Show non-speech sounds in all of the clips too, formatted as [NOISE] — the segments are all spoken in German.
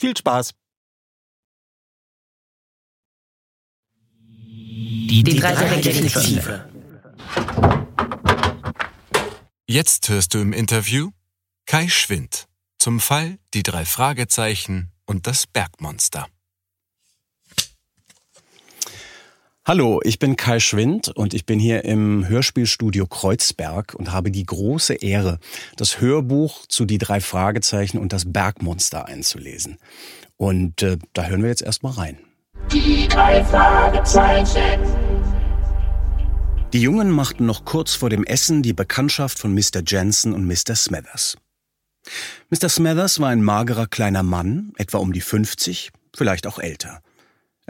Viel Spaß! Die, die drei Detektive. Jetzt hörst du im Interview Kai Schwind zum Fall Die drei Fragezeichen und das Bergmonster. Hallo, ich bin Kai Schwind und ich bin hier im Hörspielstudio Kreuzberg und habe die große Ehre, das Hörbuch zu Die drei Fragezeichen und das Bergmonster einzulesen. Und äh, da hören wir jetzt erstmal rein. Die drei Fragezeichen. Die Jungen machten noch kurz vor dem Essen die Bekanntschaft von Mr. Jensen und Mr. Smethers. Mr. Smethers war ein magerer kleiner Mann, etwa um die 50, vielleicht auch älter.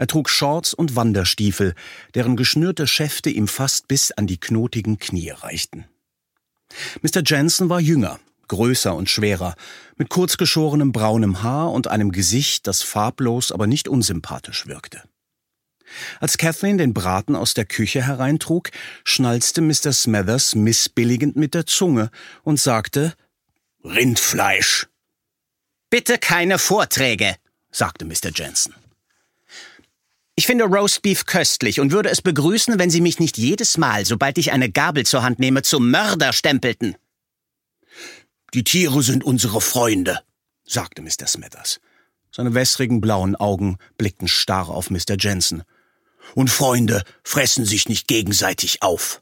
Er trug Shorts und Wanderstiefel, deren geschnürte Schäfte ihm fast bis an die knotigen Knie reichten. Mr. Jensen war jünger, größer und schwerer, mit kurzgeschorenem braunem Haar und einem Gesicht, das farblos, aber nicht unsympathisch wirkte. Als Kathleen den Braten aus der Küche hereintrug, schnalzte Mr. Smethers missbilligend mit der Zunge und sagte Rindfleisch. Bitte keine Vorträge, sagte Mr. Jensen. Ich finde Roastbeef köstlich und würde es begrüßen, wenn Sie mich nicht jedes Mal, sobald ich eine Gabel zur Hand nehme, zum Mörder stempelten. Die Tiere sind unsere Freunde, sagte Mr. Smithers. Seine wässrigen blauen Augen blickten starr auf Mr. Jensen. Und Freunde fressen sich nicht gegenseitig auf.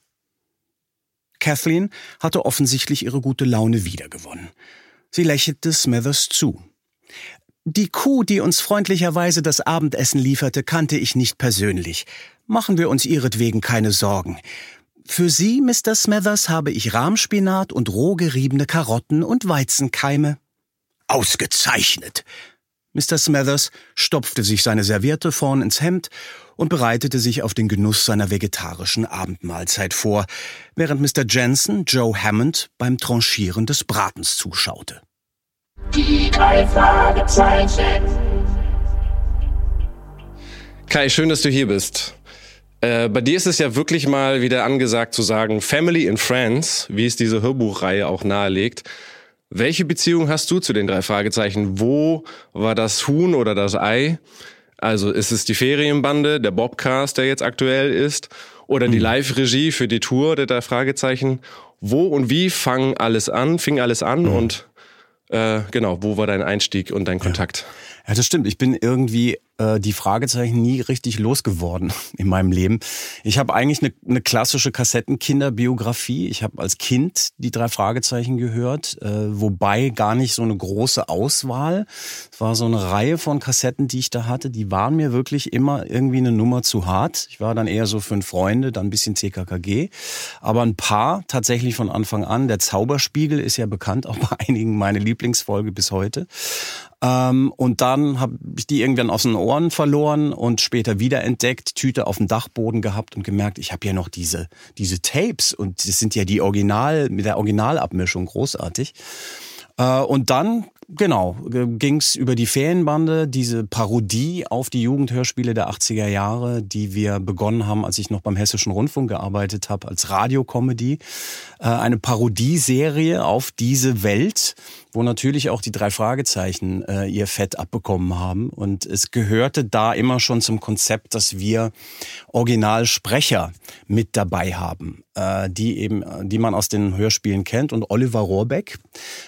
Kathleen hatte offensichtlich ihre gute Laune wiedergewonnen. Sie lächelte Smithers zu. Die Kuh, die uns freundlicherweise das Abendessen lieferte, kannte ich nicht persönlich. Machen wir uns ihretwegen keine Sorgen. Für Sie, Mr. Smethers, habe ich Rahmspinat und roh geriebene Karotten und Weizenkeime. Ausgezeichnet! Mr. Smethers stopfte sich seine Serviette vorn ins Hemd und bereitete sich auf den Genuss seiner vegetarischen Abendmahlzeit vor, während Mr. Jensen Joe Hammond beim Tranchieren des Bratens zuschaute. Die drei Fragezeichen. Kai, schön, dass du hier bist. Äh, bei dir ist es ja wirklich mal wieder angesagt zu sagen Family and Friends, wie es diese Hörbuchreihe auch nahelegt. Welche Beziehung hast du zu den drei Fragezeichen? Wo war das Huhn oder das Ei? Also ist es die Ferienbande, der Bobcast, der jetzt aktuell ist, oder die mhm. Live-Regie für die Tour der drei Fragezeichen? Wo und wie fang alles an, fing alles an mhm. und äh, genau, wo war dein Einstieg und dein Kontakt? Ja. ja, das stimmt. Ich bin irgendwie äh, die Fragezeichen nie richtig losgeworden [LAUGHS] in meinem Leben. Ich habe eigentlich eine, eine klassische Kassettenkinderbiografie. Ich habe als Kind die drei Fragezeichen gehört, äh, wobei gar nicht so eine große Auswahl. Es war so eine Reihe von Kassetten, die ich da hatte. Die waren mir wirklich immer irgendwie eine Nummer zu hart. Ich war dann eher so fünf Freunde, dann ein bisschen CKKG. Aber ein paar tatsächlich von Anfang an. Der Zauberspiegel ist ja bekannt, auch bei einigen meine Lieblingsfolge bis heute. Ähm, und dann habe ich die irgendwann aus den Ohren verloren und später wiederentdeckt, Tüte auf dem Dachboden gehabt und gemerkt, ich habe ja noch diese, diese Tapes und das sind ja die Original, mit der Originalabmischung großartig. Äh, und dann, genau, ging's über die Ferienbande, diese Parodie auf die Jugendhörspiele der 80er Jahre, die wir begonnen haben, als ich noch beim Hessischen Rundfunk gearbeitet habe, als Radiocomedy. Äh, eine Parodieserie auf diese Welt, wo natürlich auch die drei Fragezeichen äh, ihr Fett abbekommen haben. Und es gehörte da immer schon zum Konzept, dass wir Originalsprecher mit dabei haben, äh, die eben, die man aus den Hörspielen kennt. Und Oliver Rohrbeck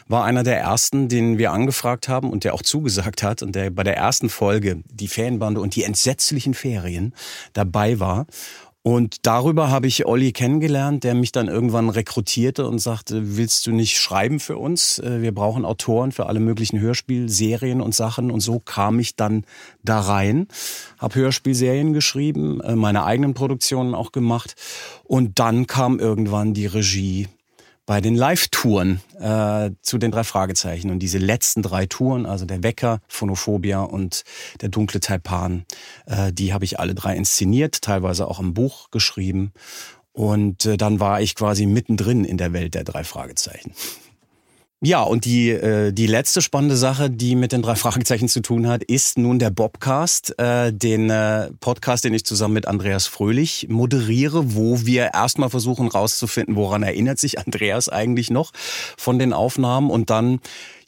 war einer der ersten, den wir angefragt haben und der auch zugesagt hat und der bei der ersten Folge die Fanbande und die entsetzlichen Ferien dabei war. Und darüber habe ich Olli kennengelernt, der mich dann irgendwann rekrutierte und sagte, willst du nicht schreiben für uns? Äh, wir brauchen Autoren für alle möglichen Hörspielserien und Sachen. Und so kam ich dann da rein, habe Hörspielserien geschrieben, äh, meine eigenen Produktionen auch gemacht. Und dann kam irgendwann die Regie bei den Live-Touren äh, zu den drei Fragezeichen. Und diese letzten drei Touren, also der Wecker, Phonophobia und der dunkle Taipan, äh, die habe ich alle drei inszeniert, teilweise auch im Buch geschrieben. Und äh, dann war ich quasi mittendrin in der Welt der drei Fragezeichen. Ja, und die, äh, die letzte spannende Sache, die mit den drei Fragezeichen zu tun hat, ist nun der Bobcast, äh, den äh, Podcast, den ich zusammen mit Andreas Fröhlich moderiere, wo wir erstmal versuchen rauszufinden, woran erinnert sich Andreas eigentlich noch von den Aufnahmen und dann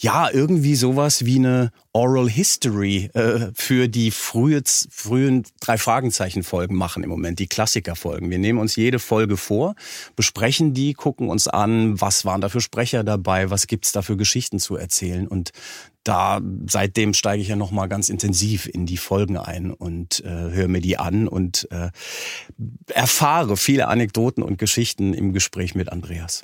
ja, irgendwie sowas wie eine Oral History äh, für die frühe, frühen drei Fragezeichen Folgen machen im Moment, die Klassikerfolgen. Wir nehmen uns jede Folge vor, besprechen die, gucken uns an, was waren da für Sprecher dabei, was gibt's da für Geschichten zu erzählen und da seitdem steige ich ja noch mal ganz intensiv in die Folgen ein und äh, höre mir die an und äh, erfahre viele Anekdoten und Geschichten im Gespräch mit Andreas.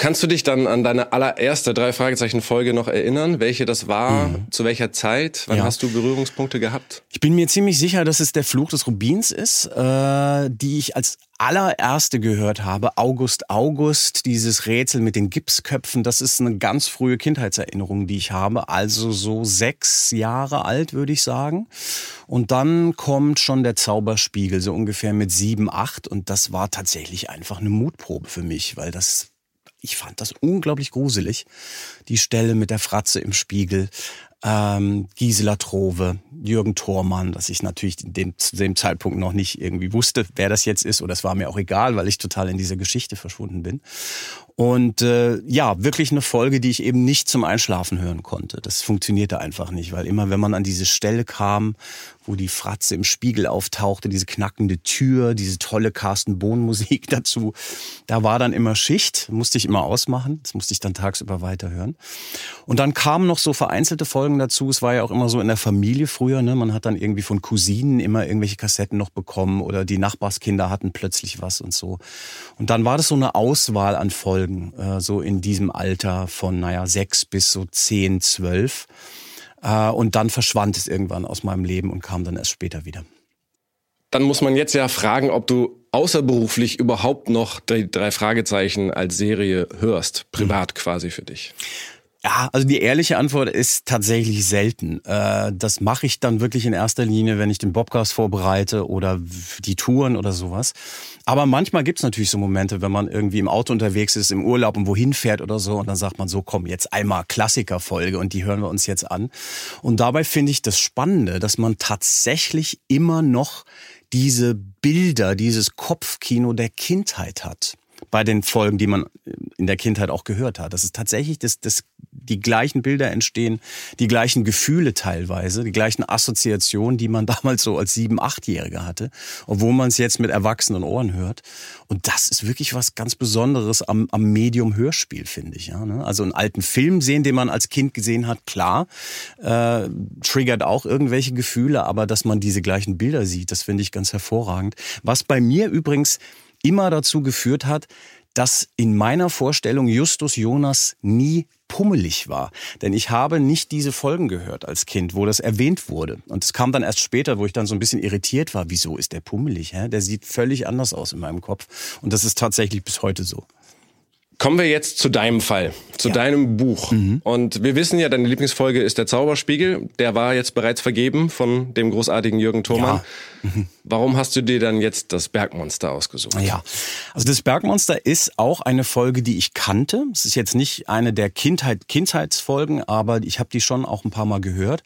Kannst du dich dann an deine allererste drei Fragezeichen Folge noch erinnern, welche das war, mhm. zu welcher Zeit? Wann ja. hast du Berührungspunkte gehabt? Ich bin mir ziemlich sicher, dass es der Fluch des Rubins ist, äh, die ich als allererste gehört habe. August August, dieses Rätsel mit den Gipsköpfen, das ist eine ganz frühe Kindheitserinnerung, die ich habe. Also so sechs Jahre alt, würde ich sagen. Und dann kommt schon der Zauberspiegel, so ungefähr mit sieben, acht. Und das war tatsächlich einfach eine Mutprobe für mich, weil das ich fand das unglaublich gruselig. Die Stelle mit der Fratze im Spiegel, ähm, Gisela Trove, Jürgen Thormann, dass ich natürlich dem, zu dem Zeitpunkt noch nicht irgendwie wusste, wer das jetzt ist, oder es war mir auch egal, weil ich total in dieser Geschichte verschwunden bin. Und äh, ja, wirklich eine Folge, die ich eben nicht zum Einschlafen hören konnte. Das funktionierte einfach nicht, weil immer wenn man an diese Stelle kam, wo die Fratze im Spiegel auftauchte, diese knackende Tür, diese tolle Carsten Bohn Musik [LAUGHS] dazu. Da war dann immer Schicht, musste ich immer ausmachen. Das musste ich dann tagsüber weiterhören. Und dann kamen noch so vereinzelte Folgen dazu. Es war ja auch immer so in der Familie früher. Ne? Man hat dann irgendwie von Cousinen immer irgendwelche Kassetten noch bekommen oder die Nachbarskinder hatten plötzlich was und so. Und dann war das so eine Auswahl an Folgen, äh, so in diesem Alter von, naja, sechs bis so zehn, zwölf. Äh, und dann verschwand es irgendwann aus meinem Leben und kam dann erst später wieder. Dann muss man jetzt ja fragen, ob du außerberuflich überhaupt noch die drei Fragezeichen als Serie hörst, privat mhm. quasi für dich. Ja, also die ehrliche Antwort ist tatsächlich selten. Äh, das mache ich dann wirklich in erster Linie, wenn ich den Bobcast vorbereite oder die Touren oder sowas. Aber manchmal gibt's natürlich so Momente, wenn man irgendwie im Auto unterwegs ist, im Urlaub und wohin fährt oder so, und dann sagt man so, komm, jetzt einmal Klassikerfolge und die hören wir uns jetzt an. Und dabei finde ich das Spannende, dass man tatsächlich immer noch diese Bilder, dieses Kopfkino der Kindheit hat bei den Folgen, die man in der Kindheit auch gehört hat. Das ist tatsächlich, das, das die gleichen Bilder entstehen, die gleichen Gefühle teilweise, die gleichen Assoziationen, die man [LAUGHS] damals so als sieben, achtjähriger hatte, obwohl man es jetzt mit erwachsenen Ohren hört. Und das ist wirklich was ganz Besonderes am, am Medium Hörspiel, finde ich. Ja, ne? Also einen alten Film sehen, den man als Kind gesehen hat, klar, äh, triggert auch irgendwelche Gefühle, aber dass man diese gleichen Bilder sieht, das finde ich ganz hervorragend. Was bei mir übrigens immer dazu geführt hat, dass in meiner Vorstellung Justus Jonas nie pummelig war. Denn ich habe nicht diese Folgen gehört als Kind, wo das erwähnt wurde. Und es kam dann erst später, wo ich dann so ein bisschen irritiert war. Wieso ist der pummelig? Hä? Der sieht völlig anders aus in meinem Kopf. Und das ist tatsächlich bis heute so. Kommen wir jetzt zu deinem Fall, zu ja. deinem Buch. Mhm. Und wir wissen ja, deine Lieblingsfolge ist der Zauberspiegel. Der war jetzt bereits vergeben von dem großartigen Jürgen Thomann. Ja. Mhm. Warum hast du dir dann jetzt das Bergmonster ausgesucht? Ja, also das Bergmonster ist auch eine Folge, die ich kannte. Es ist jetzt nicht eine der Kindheit, Kindheitsfolgen, aber ich habe die schon auch ein paar Mal gehört.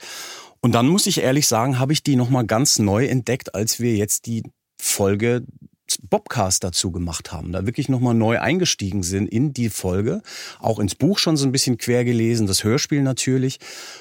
Und dann muss ich ehrlich sagen, habe ich die nochmal ganz neu entdeckt, als wir jetzt die Folge Bobcast dazu gemacht haben, da wirklich nochmal neu eingestiegen sind in die Folge, auch ins Buch schon so ein bisschen quer gelesen, das Hörspiel natürlich.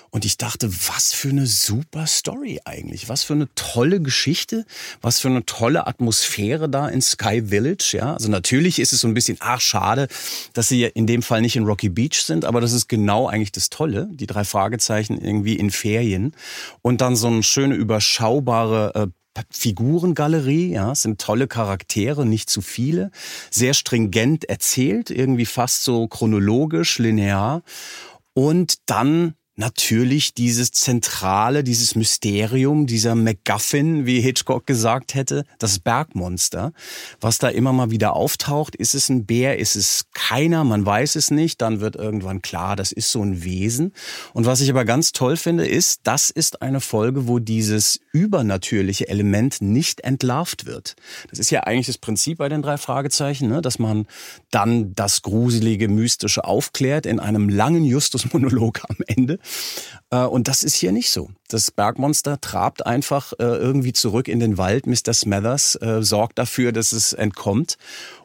Und ich dachte, was für eine super Story eigentlich, was für eine tolle Geschichte, was für eine tolle Atmosphäre da in Sky Village. Ja, also natürlich ist es so ein bisschen, ach schade, dass sie in dem Fall nicht in Rocky Beach sind, aber das ist genau eigentlich das Tolle, die drei Fragezeichen irgendwie in Ferien. Und dann so eine schöne überschaubare äh, Figurengalerie, ja, sind tolle Charaktere, nicht zu viele, sehr stringent erzählt, irgendwie fast so chronologisch, linear. Und dann natürlich dieses Zentrale, dieses Mysterium, dieser MacGuffin, wie Hitchcock gesagt hätte, das Bergmonster, was da immer mal wieder auftaucht. Ist es ein Bär? Ist es keiner? Man weiß es nicht. Dann wird irgendwann klar, das ist so ein Wesen. Und was ich aber ganz toll finde, ist, das ist eine Folge, wo dieses übernatürliche Element nicht entlarvt wird. Das ist ja eigentlich das Prinzip bei den drei Fragezeichen, ne? dass man dann das gruselige, mystische aufklärt in einem langen Justus-Monolog am Ende. Äh, und das ist hier nicht so. Das Bergmonster trabt einfach äh, irgendwie zurück in den Wald. Mr. Smathers äh, sorgt dafür, dass es entkommt.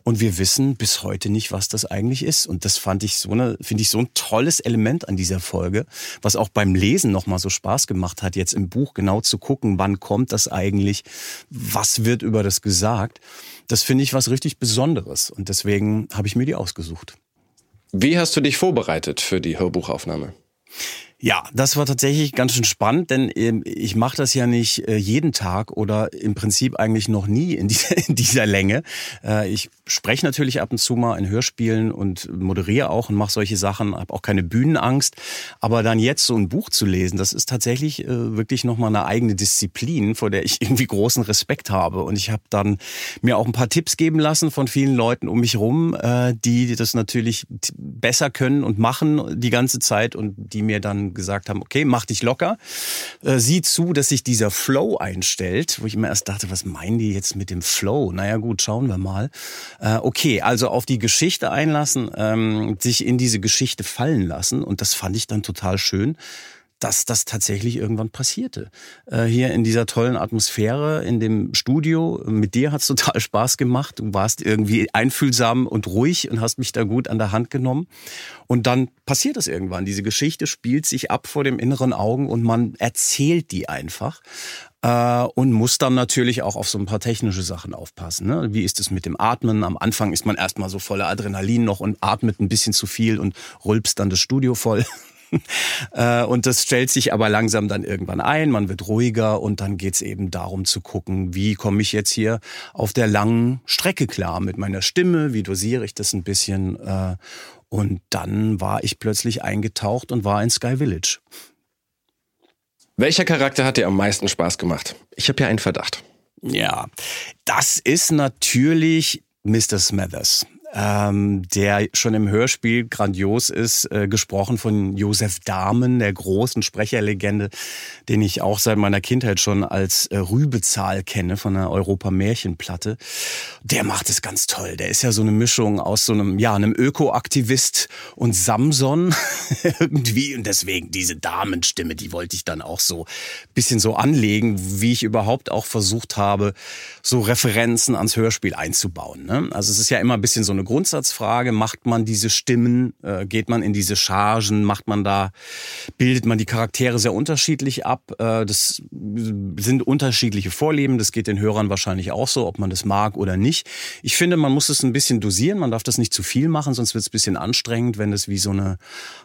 Und wir wissen bis heute nicht, was das eigentlich ist. Und das fand ich so eine, finde ich so ein tolles Element an dieser Folge, was auch beim Lesen nochmal so Spaß gemacht hat, jetzt im Buch genau zu gucken, wann kommt das eigentlich, was wird über das gesagt. Das finde ich was richtig Besonderes. Und deswegen habe ich mir die ausgesucht. Wie hast du dich vorbereitet für die Hörbuchaufnahme? Ja, das war tatsächlich ganz schön spannend, denn ähm, ich mache das ja nicht äh, jeden Tag oder im Prinzip eigentlich noch nie in dieser, [LAUGHS] in dieser Länge. Äh, ich spreche natürlich ab und zu mal in Hörspielen und moderiere auch und mache solche Sachen, habe auch keine Bühnenangst. Aber dann jetzt so ein Buch zu lesen, das ist tatsächlich äh, wirklich nochmal eine eigene Disziplin, vor der ich [LAUGHS] irgendwie großen Respekt habe. Und ich habe dann mir auch ein paar Tipps geben lassen von vielen Leuten um mich rum, die das natürlich besser können und machen die ganze Zeit und die mir dann gesagt haben, okay, mach dich locker, äh, sieh zu, dass sich dieser Flow einstellt, wo ich immer erst dachte, was meinen die jetzt mit dem Flow? Naja gut, schauen wir mal. Äh, okay, also auf die Geschichte einlassen, ähm, sich in diese Geschichte fallen lassen und das fand ich dann total schön dass das tatsächlich irgendwann passierte. Äh, hier in dieser tollen Atmosphäre, in dem Studio, mit dir hat's [LAUGHS] total Spaß gemacht. Du warst irgendwie einfühlsam und ruhig und hast mich da gut an der Hand genommen. Und dann passiert es irgendwann. Diese Geschichte spielt sich ab vor dem inneren Augen und man erzählt die einfach. Äh, und muss dann natürlich auch auf so ein paar technische Sachen aufpassen. Ne? Wie ist es mit dem Atmen? Am Anfang ist man erstmal so voller Adrenalin noch und atmet ein bisschen zu viel und rülpst dann das Studio voll. [LAUGHS] Äh, und das stellt sich aber langsam dann irgendwann ein, man wird ruhiger und dann geht's eben darum zu gucken, wie komme ich jetzt hier auf der langen Strecke klar mit meiner Stimme, wie dosiere ich das ein bisschen. Äh, und dann war ich plötzlich eingetaucht und war in Sky Village. Welcher Charakter hat dir am meisten Spaß gemacht? Ich habe ja einen Verdacht. Ja, das ist natürlich Mr. Smathers ähm, der schon im Hörspiel grandios ist, äh, gesprochen von Josef Dahmen, der großen Sprecherlegende, den ich auch seit meiner Kindheit schon als äh, Rübezahl kenne von der Europa-Märchenplatte. Der macht es ganz toll. Der ist ja so eine Mischung aus so einem, ja, einem Ökoaktivist und Samson [LAUGHS] irgendwie. Und deswegen diese Damenstimme, die wollte ich dann auch so bisschen so anlegen, wie ich überhaupt auch versucht habe, so Referenzen ans Hörspiel einzubauen. Ne? Also es ist ja immer ein bisschen so eine Grundsatzfrage. Macht man diese Stimmen, äh, geht man in diese Chargen, macht man da, bildet man die Charaktere sehr unterschiedlich ab. Äh, das sind unterschiedliche Vorleben, das geht den Hörern wahrscheinlich auch so, ob man das mag oder nicht. Ich finde, man muss es ein bisschen dosieren, man darf das nicht zu viel machen, sonst wird es ein bisschen anstrengend, wenn es wie so eine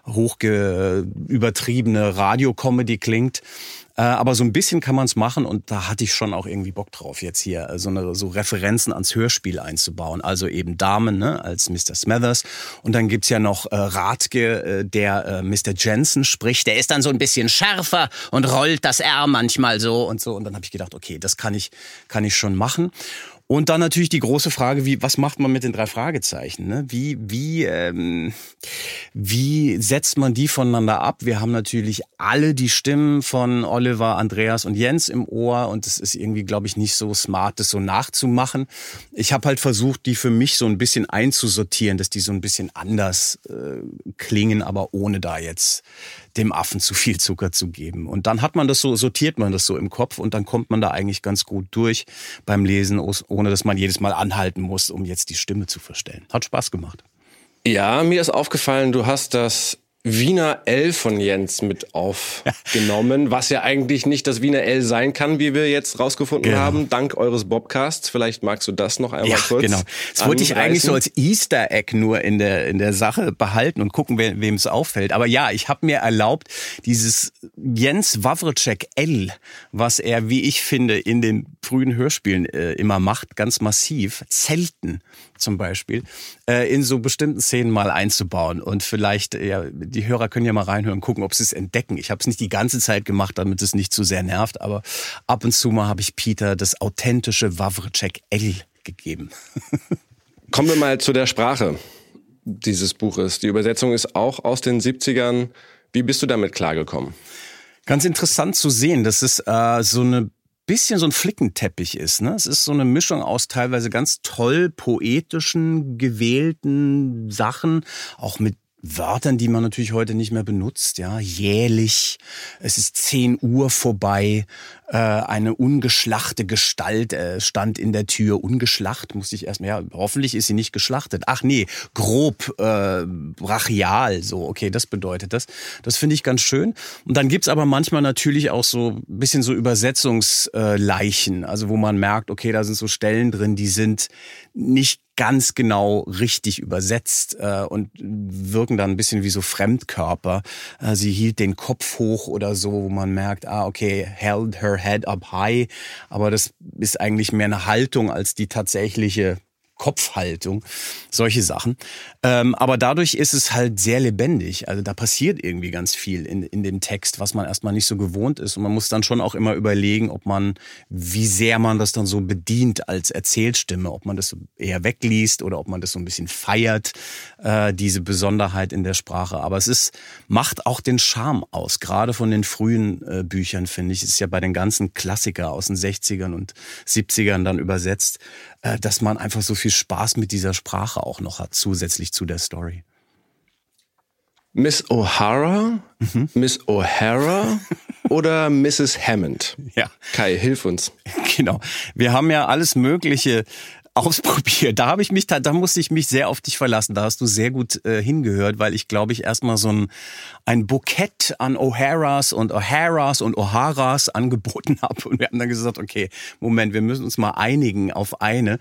hochge übertriebene Radiocomedy klingt. Äh, aber so ein bisschen kann man es machen und da hatte ich schon auch irgendwie Bock drauf, jetzt hier äh, so, eine, so Referenzen ans Hörspiel einzubauen. Also eben Damen ne, als Mr. Smathers. Und dann gibt's ja noch äh, Radke, äh, der äh, Mr. Jensen spricht. Der ist dann so ein bisschen schärfer und rollt das R manchmal so und so. Und dann habe ich gedacht, okay, das kann ich, kann ich schon machen. Und dann natürlich die große Frage, wie, was macht man mit den drei Fragezeichen? Ne? Wie, wie, ähm, wie setzt man die voneinander ab? Wir haben natürlich alle die Stimmen von Oliver, Andreas und Jens im Ohr und es ist irgendwie, glaube ich, nicht so smart, das so nachzumachen. Ich habe halt versucht, die für mich so ein bisschen einzusortieren, dass die so ein bisschen anders äh, klingen, aber ohne da jetzt dem Affen zu viel Zucker zu geben. Und dann hat man das so, sortiert man das so im Kopf und dann kommt man da eigentlich ganz gut durch beim Lesen, ohne dass man jedes Mal anhalten muss, um jetzt die Stimme zu verstellen. Hat Spaß gemacht. Ja, mir ist aufgefallen, du hast das Wiener L von Jens mit aufgenommen, [LAUGHS] was ja eigentlich nicht das Wiener L sein kann, wie wir jetzt rausgefunden genau. haben, dank eures Bobcasts. Vielleicht magst du das noch einmal ja, kurz. Genau. Das wollte ich eigentlich so als Easter Egg nur in der in der Sache behalten und gucken, wem es auffällt. Aber ja, ich habe mir erlaubt, dieses Jens Wawrczyk L, was er, wie ich finde, in den frühen Hörspielen äh, immer macht, ganz massiv, Zelten zum Beispiel, äh, in so bestimmten Szenen mal einzubauen und vielleicht ja die Hörer können ja mal reinhören, gucken, ob sie es entdecken. Ich habe es nicht die ganze Zeit gemacht, damit es nicht zu sehr nervt, aber ab und zu mal habe ich Peter das authentische Wawrczyk L gegeben. [LAUGHS] Kommen wir mal zu der Sprache dieses Buches. Die Übersetzung ist auch aus den 70ern. Wie bist du damit klargekommen? Ganz interessant zu sehen, dass es äh, so eine bisschen so ein Flickenteppich ist. Ne? Es ist so eine Mischung aus teilweise ganz toll poetischen, gewählten Sachen, auch mit Wörtern, die man natürlich heute nicht mehr benutzt, ja, jährlich, es ist 10 Uhr vorbei, äh, eine ungeschlachte Gestalt äh, stand in der Tür, ungeschlacht, musste ich erstmal, ja, hoffentlich ist sie nicht geschlachtet. Ach nee, grob, äh, brachial, so, okay, das bedeutet das. Das finde ich ganz schön. Und dann gibt's aber manchmal natürlich auch so ein bisschen so Übersetzungsleichen, also wo man merkt, okay, da sind so Stellen drin, die sind nicht ganz genau richtig übersetzt äh, und wirken dann ein bisschen wie so Fremdkörper. Äh, sie hielt den Kopf hoch oder so, wo man merkt, ah, okay, held her head up high, aber das ist eigentlich mehr eine Haltung als die tatsächliche Kopfhaltung, solche Sachen. Ähm, aber dadurch ist es halt sehr lebendig. Also da passiert irgendwie ganz viel in, in dem Text, was man erstmal nicht so gewohnt ist. Und man muss dann schon auch immer überlegen, ob man, wie sehr man das dann so bedient als Erzählstimme, ob man das eher wegliest oder ob man das so ein bisschen feiert, äh, diese Besonderheit in der Sprache. Aber es ist, macht auch den Charme aus, gerade von den frühen äh, Büchern, finde ich. Es ist ja bei den ganzen Klassiker aus den 60ern und 70ern dann übersetzt, dass man einfach so viel Spaß mit dieser Sprache auch noch hat, zusätzlich zu der Story. Miss O'Hara, mhm. Miss O'Hara oder Mrs. Hammond? [LAUGHS] Ja. Kai, hilf uns. Genau. Wir haben ja alles Mögliche ausprobiert. Da habe ich mich, da, da musste ich mich sehr auf dich verlassen. Da hast du sehr gut äh, hingehört, weil ich glaube ich erstmal so ein, ein Bukett an O'Haras und O'Haras und O'Haras angeboten [LAUGHS] habe. Und wir haben dann gesagt, okay, Moment, wir müssen uns mal einigen auf eine.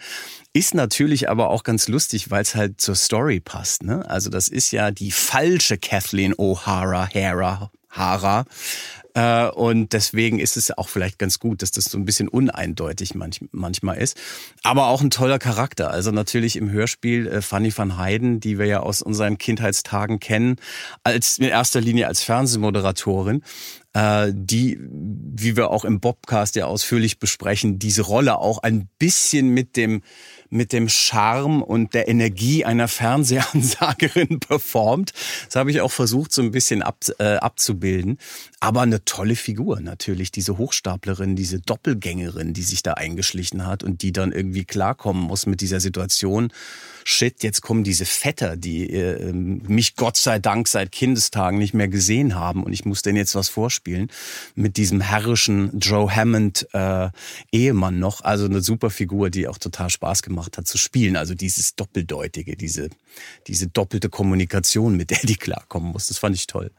Ist natürlich aber auch ganz lustig, weil es halt zur Story passt. Ne? Also das ist ja die falsche Kathleen O'Hara, Hara, Hara. Äh, und deswegen ist es auch vielleicht ganz gut, dass das so ein bisschen uneindeutig manch, manchmal ist. Aber auch ein toller Charakter. Also natürlich im Hörspiel äh, Fanny van Heiden, die wir ja aus unseren Kindheitstagen kennen, als in erster Linie als Fernsehmoderatorin äh, die, wie wir auch im Bobcast ja ausführlich besprechen, diese Rolle auch ein bisschen mit dem mit dem Charme und der Energie einer Fernsehansagerin [LAUGHS] performt. Das habe ich auch versucht, so ein bisschen ab, äh, abzubilden. Aber eine tolle Figur natürlich, diese Hochstaplerin, diese Doppelgängerin, die sich da eingeschlichen hat und die dann irgendwie klarkommen muss mit dieser Situation. Shit, jetzt kommen diese Vetter, die äh, mich Gott sei Dank seit Kindestagen nicht mehr gesehen haben und ich muss denen jetzt was vorspielen mit diesem herrischen Joe Hammond äh, Ehemann noch. Also eine super Figur, die auch total Spaß gemacht gemacht hat, zu spielen. Also dieses Doppeldeutige, diese, diese doppelte Kommunikation, mit der die klarkommen muss. Das fand ich toll.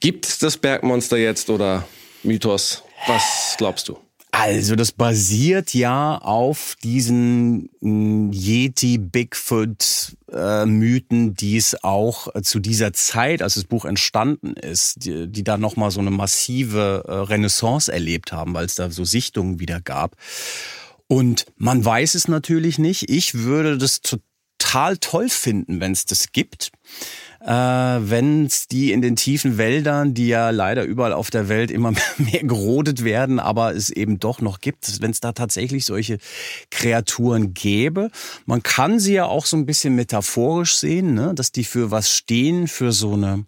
Gibt das Bergmonster jetzt oder Mythos? Was glaubst du? Also das basiert ja auf diesen mm, Yeti, Bigfoot äh, Mythen, die es auch äh, zu dieser Zeit, als das Buch entstanden ist, die, die da noch mal so eine massive äh, Renaissance erlebt haben, weil es da so Sichtungen wieder gab. Und man weiß es natürlich nicht. Ich würde das total toll finden, wenn es das gibt äh, wenn es die in den tiefen Wäldern, die ja leider überall auf der Welt immer [LAUGHS] mehr gerodet werden, aber es eben doch noch gibt, wenn es da tatsächlich solche Kreaturen gäbe. Man kann sie ja auch so ein bisschen metaphorisch sehen, ne? dass die für was stehen, für so eine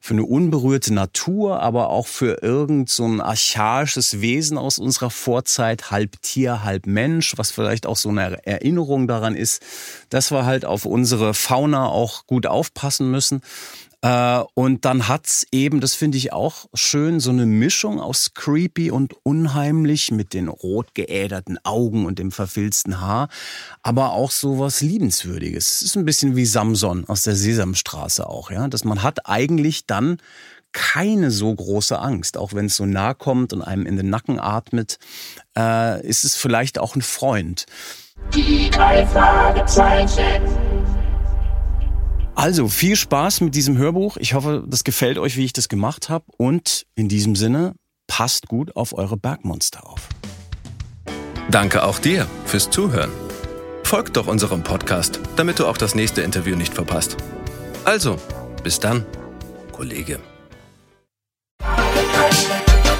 für eine unberührte Natur, aber auch für irgend so ein archaisches Wesen aus unserer Vorzeit, halb Tier, halb Mensch, was vielleicht auch so eine Erinnerung daran ist, dass wir halt auf unsere Fauna auch gut aufpassen müssen. Äh, und dann hat's eben, das finde ich auch schön, so eine Mischung aus creepy und unheimlich mit den rot geäderten Augen und dem verfilzten Haar, aber auch so was liebenswürdiges. Es ist ein bisschen wie Samson aus der Sesamstraße auch, ja, dass man hat eigentlich dann keine so große Angst, auch wenn es so nah kommt und einem in den Nacken atmet, äh, ist es vielleicht auch ein Freund. Die drei Fragezeichen. Also viel Spaß mit diesem Hörbuch. Ich hoffe, das gefällt euch, wie ich das gemacht habe. Und in diesem Sinne, passt gut auf eure Bergmonster auf. Danke auch dir fürs Zuhören. Folgt doch unserem Podcast, damit du auch das nächste Interview nicht verpasst. Also, bis dann, Kollege.